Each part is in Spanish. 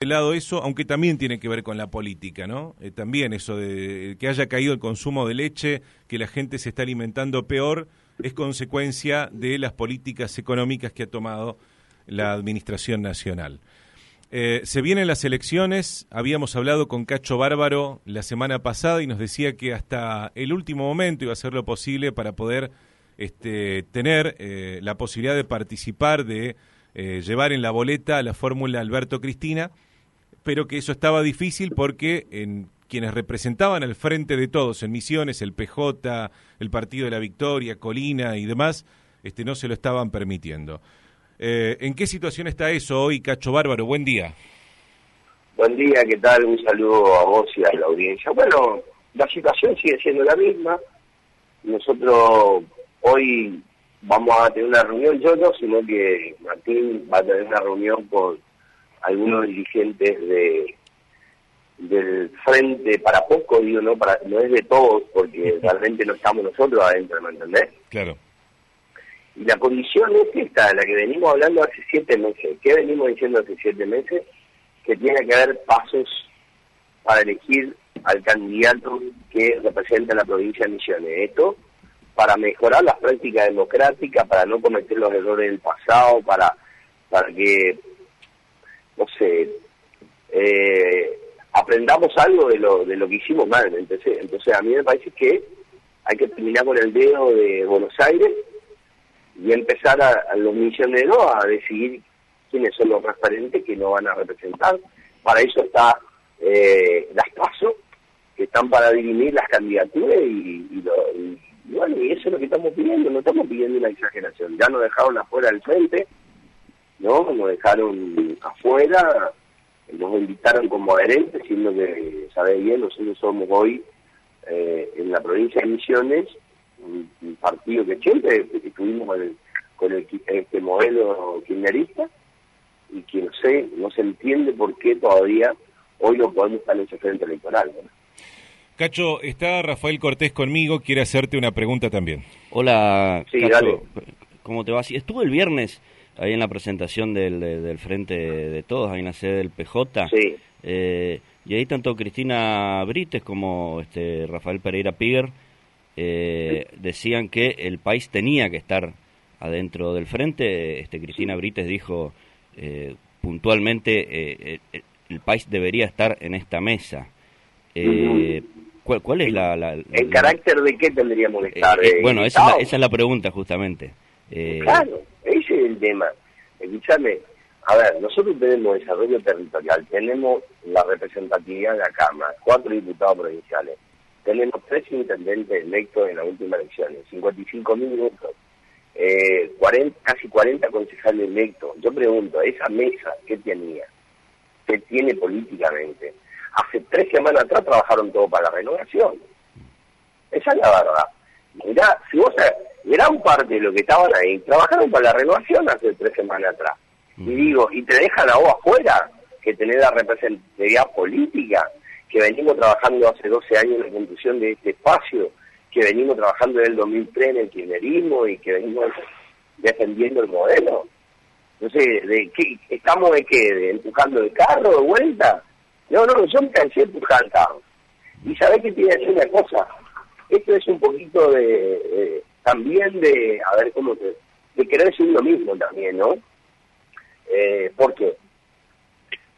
de lado eso, aunque también tiene que ver con la política, ¿no? Eh, también eso de que haya caído el consumo de leche, que la gente se está alimentando peor, es consecuencia de las políticas económicas que ha tomado la Administración Nacional. Eh, se vienen las elecciones, habíamos hablado con Cacho Bárbaro la semana pasada y nos decía que hasta el último momento iba a hacer lo posible para poder este, tener eh, la posibilidad de participar, de llevar en la boleta la fórmula Alberto Cristina pero que eso estaba difícil porque en quienes representaban al frente de todos en Misiones, el PJ, el Partido de la Victoria, Colina y demás, este, no se lo estaban permitiendo. Eh, ¿En qué situación está eso hoy, Cacho Bárbaro? Buen día. Buen día, ¿qué tal? Un saludo a vos y a la audiencia. Bueno, la situación sigue siendo la misma. Nosotros hoy vamos a tener una reunión, yo no, sino que Martín va a tener una reunión con algunos dirigentes de del frente para poco, digo, no para no es de todos, porque realmente no estamos nosotros adentro, ¿me entendés? Claro. Y la condición es esta, la que venimos hablando hace siete meses. ¿Qué venimos diciendo hace siete meses? Que tiene que haber pasos para elegir al candidato que representa la provincia de Misiones. Esto para mejorar las prácticas democráticas, para no cometer los errores del pasado, para, para que no sé, eh, aprendamos algo de lo, de lo que hicimos mal. Entonces, entonces a mí me parece que hay que terminar con el dedo de Buenos Aires y empezar a, los misioneros a decidir quiénes son los referentes que nos van a representar. Para eso está eh, las pasos, que están para dirimir las candidaturas y, bueno, y eso es lo que estamos pidiendo, no estamos pidiendo una exageración. Ya nos dejaron afuera del frente, ¿no? Nos dejaron afuera, nos invitaron como adherentes, siendo que, sabe bien, nosotros somos hoy eh, en la provincia de Misiones, un, partido que siempre estuvimos con, el, con este modelo kirchnerista y que no sé, no se entiende por qué todavía hoy no podemos estar en ese frente electoral. Cacho, está Rafael Cortés conmigo, quiere hacerte una pregunta también. Hola, Cacho, ¿cómo te va? Estuvo el viernes ahí en la presentación del, del Frente de Todos, ahí en la sede del PJ. Sí. Eh, y ahí tanto Cristina Brites como este Rafael Pereira Piger eh, decían que el país tenía que estar adentro del frente. Este Cristina Brites dijo eh, puntualmente el país debería estar en esta mesa. ¿cuál, ¿cuál, es la, ¿El carácter de qué tendríamos que estar? bueno, esa esa es la pregunta justamente. claro tema. Escúchame, a ver, nosotros tenemos desarrollo territorial, tenemos la representatividad de la Cámara, cuatro diputados provinciales, tenemos tres intendentes electos en las últimas elecciones, 55 mil votos, eh, casi 40 concejales electos. Yo pregunto, ¿esa mesa qué tenía? ¿Qué tiene políticamente? Hace tres semanas atrás trabajaron todo para la renovación. Esa es la verdad. Mirá, si vos gran parte de lo que estaban ahí trabajaron para la renovación hace tres semanas atrás. Y digo, y te dejan a vos afuera, que tenés la representatividad política, que venimos trabajando hace 12 años en la construcción de este espacio, que venimos trabajando en el 2003 en el kirchnerismo y que venimos defendiendo el modelo. Entonces, ¿de qué, ¿estamos de qué? ¿De empujando el carro de vuelta? No, no, yo me cansé de empujar el carro. Y sabés que tiene que hacer una cosa. Esto es un poquito de también de, a ver cómo te, de querer ser uno mismo también, ¿no? Eh, ¿Por qué?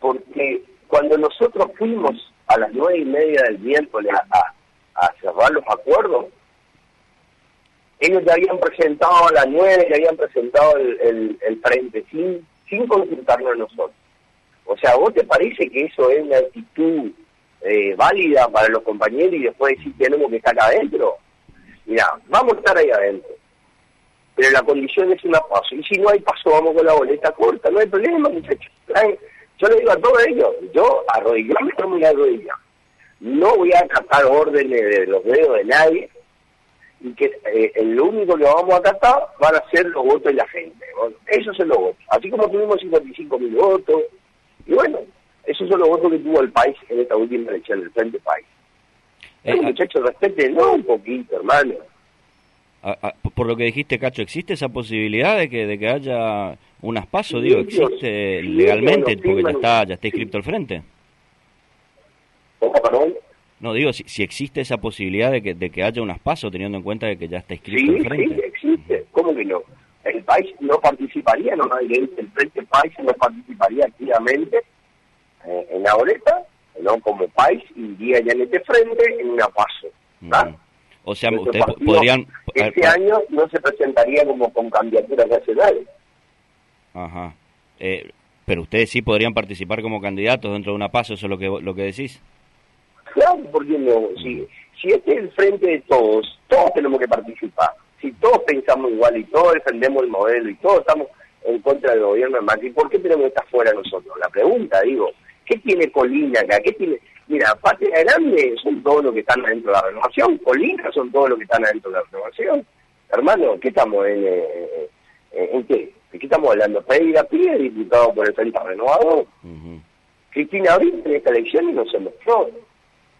Porque cuando nosotros fuimos a las nueve y media del miércoles a, a, cerrar los acuerdos, ellos ya habían presentado a las nueve, ya habían presentado el, frente sin, sin consultarnos a nosotros. O sea, ¿vos te parece que eso es una actitud eh, válida para los compañeros y después decir tenemos que estar adentro? Mira, vamos a estar ahí adentro. Pero la condición es una paso. Y si no hay paso, vamos con la boleta corta. No hay problema, muchachos. Yo le digo a todos ellos, yo arrodillarme no me voy a arrodillar. No voy a acatar órdenes de los dedos de nadie. Y que eh, lo único que vamos a acatar van a ser los votos de la gente. Bueno, esos son los votos. Así como tuvimos 55 mil votos. Y bueno, esos son los votos que tuvo el país en esta última elección, el Frente País. Eh, muchachos, no un poquito, hermano. por lo que dijiste, Cacho, ¿existe esa posibilidad de que, de que haya unas pasos, digo, existe legalmente, porque ya está, ya está inscrito al frente. ¿Cómo, perdón? No, digo, si, si, existe esa posibilidad de que, de que haya unas pasos, teniendo en cuenta de que ya está inscrito al frente. Sí, existe. ¿Cómo que no? El país no participaría, no el Frente País no participaría activamente eh, en la boleta, no como país, iría ya en este frente en una paso. ¿verdad? Mm. O sea, ustedes podrían... Este año no se presentaría como con candidaturas nacionales. Ajá. Eh, pero ustedes sí podrían participar como candidatos dentro de una paso, ¿eso es lo que, lo que decís? Claro, porque no. Si, si este es el frente de todos, todos tenemos que participar. Si todos pensamos igual y todos defendemos el modelo y todos estamos en contra del gobierno de Macri, ¿por qué tenemos que estar fuera nosotros? La pregunta, digo, ¿qué tiene Colina acá? ¿Qué tiene...? Mira, Patria Grande son todos los que están adentro de la renovación, Colina son todos los que están adentro de la renovación. Hermano, ¿qué estamos en, eh, eh, en qué? ¿De qué estamos hablando? Pereira Pie, diputado por el Frente Renovador. Cristina Abril en esta elección y no se mostró.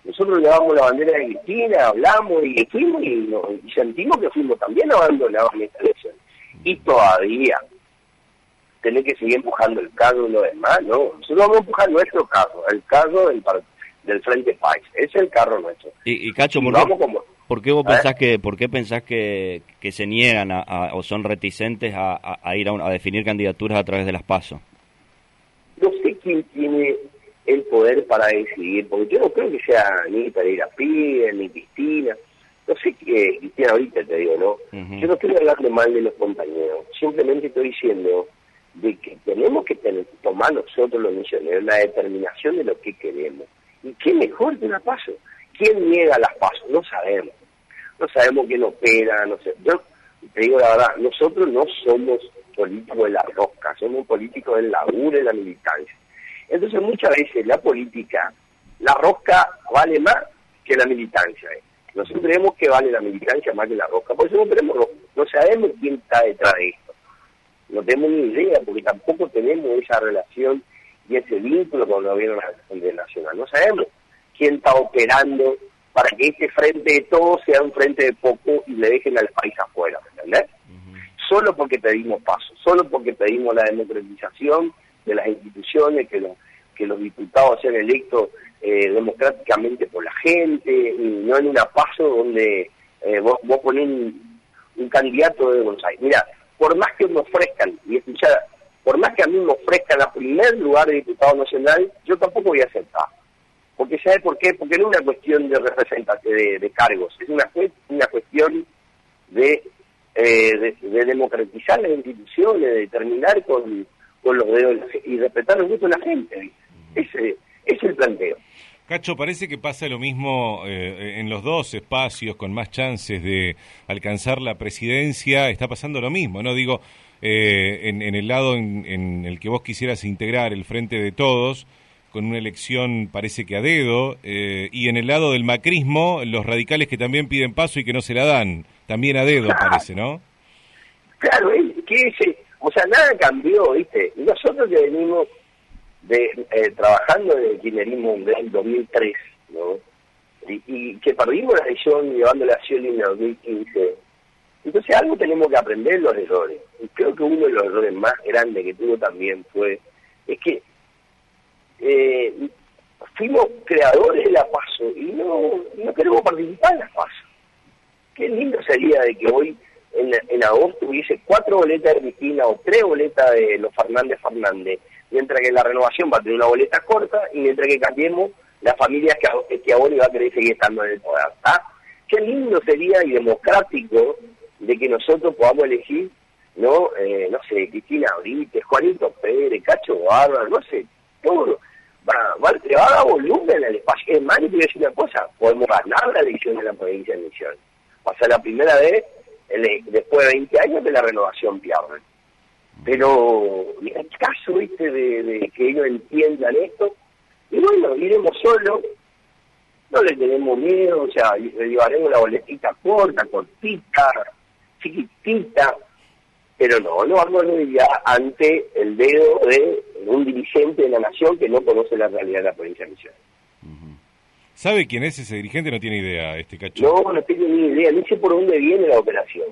Nosotros llevamos la bandera de Cristina, hablamos y fuimos y, sentimos que fuimos también abandonados en esta elección. Y todavía tener que seguir empujando el carro y lo demás, ¿no? Nosotros vamos a empujar nuestro carro, el carro del, del Frente País, es el carro nuestro. Y, Cacho, ¿por, qué, vos pensás que, por qué pensás que, que se niegan a, o son reticentes a, a ir a, definir candidaturas a través de las PASO? No sé quién tiene el poder para decidir, porque yo no creo que sea ni Pereira Pide, ni Cristina, no sé qué, Cristina ahorita te digo, ¿no? Yo no quiero hablarle mal de los compañeros, simplemente estoy diciendo de que tenemos que tener, tomar nosotros los misioneros la determinación de lo que queremos. ¿Y qué mejor que una paso? ¿Quién niega las pasos? No sabemos. No sabemos quién opera, no sé. Yo te digo la verdad, nosotros no somos políticos de la rosca, somos políticos del laburo y de la militancia. Entonces muchas veces la política, la rosca vale más que la militancia. ¿eh? Nosotros creemos que vale la militancia más que la rosca, por eso no tenemos no sabemos quién está detrás de esto. No tenemos ni idea, porque tampoco tenemos esa relación y ese vínculo con el gobierno nacional. No sabemos quién está operando para que este frente de todos sea un frente de poco y le dejen al país afuera, ¿me entendés? Solo porque pedimos paso, solo porque pedimos la democratización de las instituciones, que los, que los diputados sean electos eh, democráticamente por la gente, y no en una paso donde eh, vos, vos ponés un, candidato de Aires. Mira, por más que me ofrezcan, y escuchar, por más que a mí me ofrezcan el primer lugar de diputado nacional, yo tampoco voy a aceptar. Porque ¿sabe por qué? Porque no es una cuestión de representación de, cargos, es una, una cuestión de, eh, de, democratizar las instituciones, de terminar con, con los dedos y respetar los gustos de la gente. Ese, es el planteo. Cacho, parece que pasa lo mismo eh, en los dos espacios con más chances de alcanzar la presidencia. Está pasando lo mismo, ¿no? Digo, eh, en, el lado en, el que vos quisieras integrar el frente de todos, con una elección parece que a dedo, eh, y en el lado del macrismo, los radicales que también piden paso y que no se la dan, también a dedo parece, ¿no? Claro, que ese, o sea, nada cambió, ¿viste? Nosotros que venimos de, eh, trabajando en el kirchnerismo del 2003, ¿no? Y, que perdimos la elección llevando la acción en el 2015. Entonces algo tenemos que aprender los errores. Y creo que uno de los errores más grandes que tuvo también fue, es que eh, fuimos creadores de la PASO y no, no queremos participar en la PASO. Qué lindo sería de que hoy en, en agosto hubiese cuatro boletas de Cristina o tres boletas de los Fernández Fernández mientras que la renovación va a tener una boleta corta y mientras que cambiemos las familias que, que ahora va a querer seguir estando en el poder. Qué lindo sería y democrático de que nosotros podamos elegir, no eh, no sé, Cristina Brites, Juanito Pérez, Cacho Bárbaro, no sé, todo. Va, va, va a dar volumen al espacio. Es más, y decir una cosa, podemos ganar la elección de la provincia de Misiones. Va a ser la primera vez, después de 20 años, de la renovación pierde. Pero el caso este de, que ellos entiendan esto, y bueno, iremos solos, no le tenemos miedo, o sea, le llevaremos la boletita corta, cortita, chiquitita, pero no, no vamos a ante el dedo de un dirigente de la nación que no conoce la realidad de la provincia de Misiones. ¿Sabe quién es ese dirigente? No tiene idea, este cacho. No, no tiene ni idea, no sé por dónde viene la operación.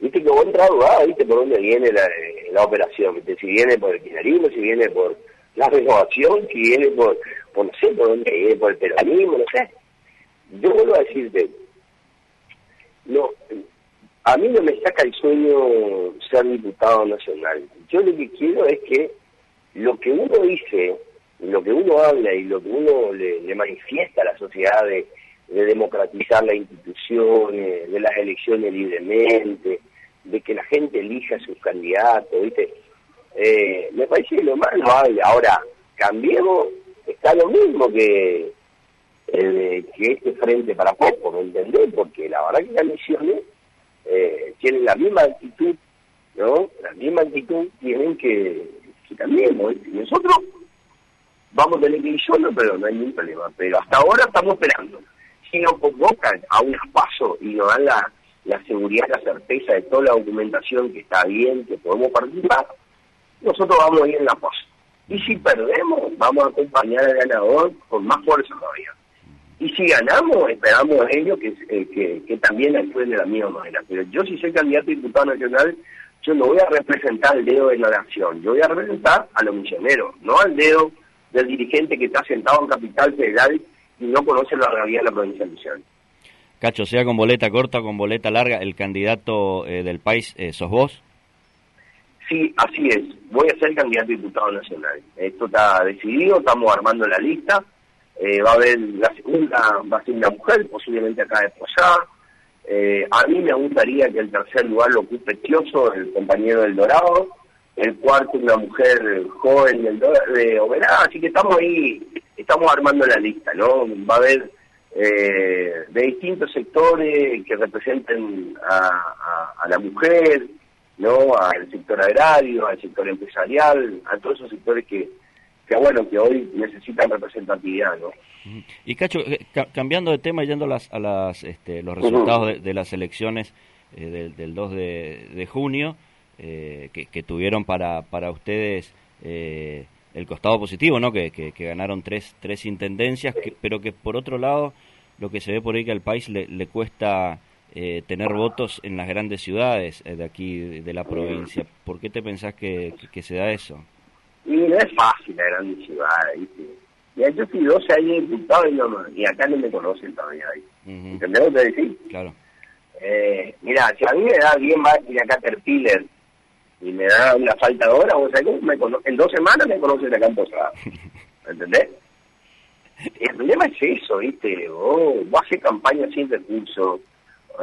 Viste que vos entras viste por dónde viene la, la operación, ¿viste? si viene por el kirchnerismo, si viene por la renovación, si viene por, por no sé, por dónde viene, por el peronismo, no sé. Yo vuelvo a decirte, no, a mí no me saca el sueño ser diputado nacional. Yo lo que quiero es que lo que uno dice, lo que uno habla y lo que uno le, manifiesta a la sociedad de, democratizar las instituciones, de las elecciones libremente, de que la gente elija sus candidatos, ¿viste? Eh, me parece lo más loable. Ahora, cambiemos, está lo mismo que, que este frente para poco, ¿me entendés? Porque la verdad que las misiones eh, tienen la misma actitud, ¿no? La misma actitud tienen que, que también, nosotros vamos a tener que ir solo, pero no hay ningún problema. Pero hasta ahora estamos esperando. Si convocan a un espacio y nos dan la, la seguridad, la certeza de toda la documentación que está bien, que podemos participar, nosotros vamos a ir en la paz. Y si perdemos, vamos a acompañar al ganador con más fuerza todavía. Y si ganamos, esperamos a ellos que, eh, que, que, también actúen de la misma manera. Pero yo si soy candidato a diputado nacional, yo no voy a representar el dedo de la nación, yo voy a representar a los misioneros, no al dedo del dirigente que está sentado en Capital Federal no conoce la realidad de la provincia de Misiones. Cacho, sea con boleta corta o con boleta larga, ¿el candidato eh, del país eh, sos vos? Sí, así es. Voy a ser candidato a diputado nacional. Esto está decidido, estamos armando la lista. Eh, va a haber la segunda, va a ser una mujer, posiblemente acá de. Eh, a mí me gustaría que el tercer lugar lo ocupe Tioso, el compañero del Dorado. El cuarto, una mujer joven del de Oberá. Así que estamos ahí, estamos armando la lista, ¿no? Va a haber eh, de distintos sectores que representen a, a la mujer, ¿no? Al sector agrario, al sector empresarial, a todos esos sectores que que bueno, que hoy necesitan representatividad, ¿no? Y Cacho, eh, cambiando de tema, yendo a, las, a las, este, los resultados de, las elecciones eh, del, 2 de, junio, eh, que, tuvieron para, para ustedes el costado positivo, ¿no? Que, que, ganaron tres, tres intendencias, pero que por otro lado, lo que se ve por ahí que al país le, le cuesta tener votos en las grandes ciudades de aquí, de la provincia. ¿Por qué te pensás que se da eso? Y no es fácil la gran ciudad, ¿viste? Ya yo fui 12 años diputado y, no, y acá no me conocen todavía ahí. ¿Entendés lo que decís? Claro. Eh, mira, si a mí me da bien más que a Caterpillar y me da una falta de hora, sabés me en dos semanas me conocen acá en Posada. ¿Entendés? El problema es eso, ¿viste? Vos, vos haces campaña sin recursos.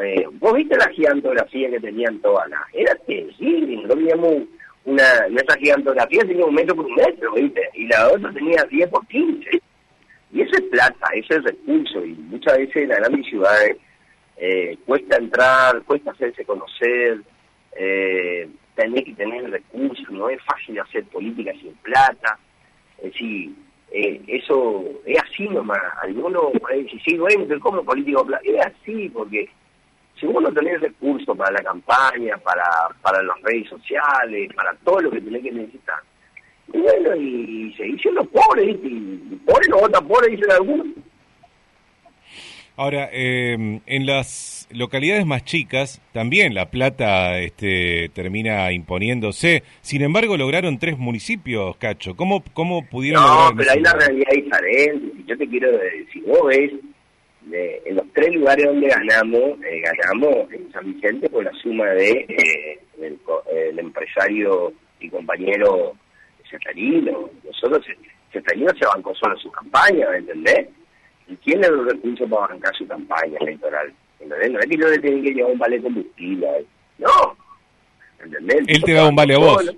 Eh, vos viste la gigantografía que tenían todas las... Era terrible, no teníamos una, nuestra gigantografía tenía un metro por un metro, ¿viste? Y la otra tenía 10 por 15. Y eso es plata, eso es recurso. Y muchas veces en las grandes ciudades eh, cuesta entrar, cuesta hacerse conocer, eh, tener que tener recursos, no es fácil hacer política sin plata. Es decir, eh, eso es así nomás. Algunos pueden decir, sí, bueno, ¿cómo político? Es así, porque si vos no tenés recursos para la campaña, para, para las redes sociales, para todo lo que tenés que necesitar, y bueno, y, se dicen los pobres, y, pobres no votan pobres, dicen algunos. Ahora, eh, en las localidades más chicas también la plata este, termina imponiéndose. Sin embargo, lograron tres municipios, Cacho. ¿Cómo, cómo pudieron no, pero hay la realidad diferente. Yo te quiero decir, vos ves en los tres lugares donde ganamos, eh, ganamos en San Vicente por la suma de eh, el, empresario y compañero Cetarino. Nosotros, Cetarino se bancó solo su campaña, ¿me entendés? ¿Y quién le los recursos para bancar su campaña electoral? ¿Entendés? No es que yo le tenga que llevar un vale de combustible, ¿eh? no. ¿Entendés? Él te da un vale a vos.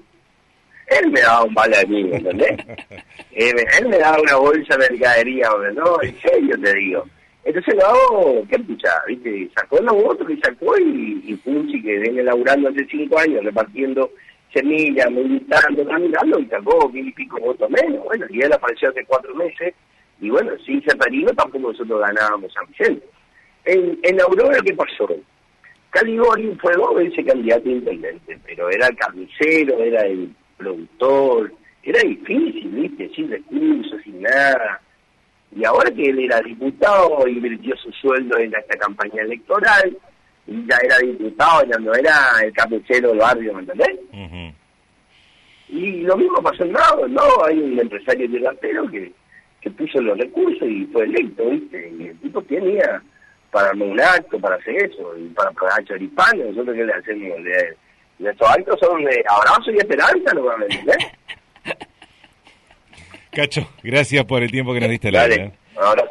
Él me daba un vale a mí, ¿entendés? él me daba una bolsa de mercadería, ¿no? En serio te digo. Entonces hago, ¿qué pucha? ¿Viste? Sacó los votos que sacó y, y Punchi, que viene laburando hace cinco años, repartiendo semillas, militando, caminando, y sacó mil y pico votos menos. Bueno, y él apareció hace cuatro meses, y bueno, sin ser perino tampoco nosotros ganábamos San Vicente. En, en Aurora, ¿qué pasó? Caligori fue dos veces candidato a intendente, pero era el carnicero, era el productor, era difícil, ¿viste? Sin recursos, sin nada y ahora que él era diputado, invirtió su sueldo en esta campaña electoral, y ya era diputado, ya no era el capuchero del barrio, ¿me entendés? Y lo mismo pasó en Nado, ¿no? Hay un empresario delantero que, que puso los recursos y fue electo, ¿viste? Y el tipo tenía para un acto, para hacer eso, y para probar choripán, nosotros que le hacemos de, nuestros actos son de abrazo y esperanza, ¿no? ¿Me entendés? Cacho, gracias por el tiempo que nos diste la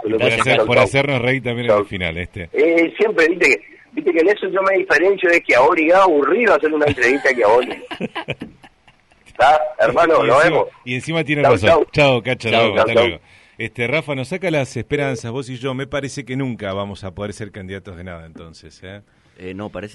por, por hacernos reír también en el final. este eh, Siempre, viste que, viste que en eso yo me diferencio de que ahora ya aburrido hacer una entrevista que ahora. ¿Está? Hermano, lo vemos. Y encima tiene razón. Chao, Cacho, hasta luego. Este, Rafa, nos saca las esperanzas, vos y yo. Me parece que nunca vamos a poder ser candidatos de nada entonces. ¿eh? Eh, no, parece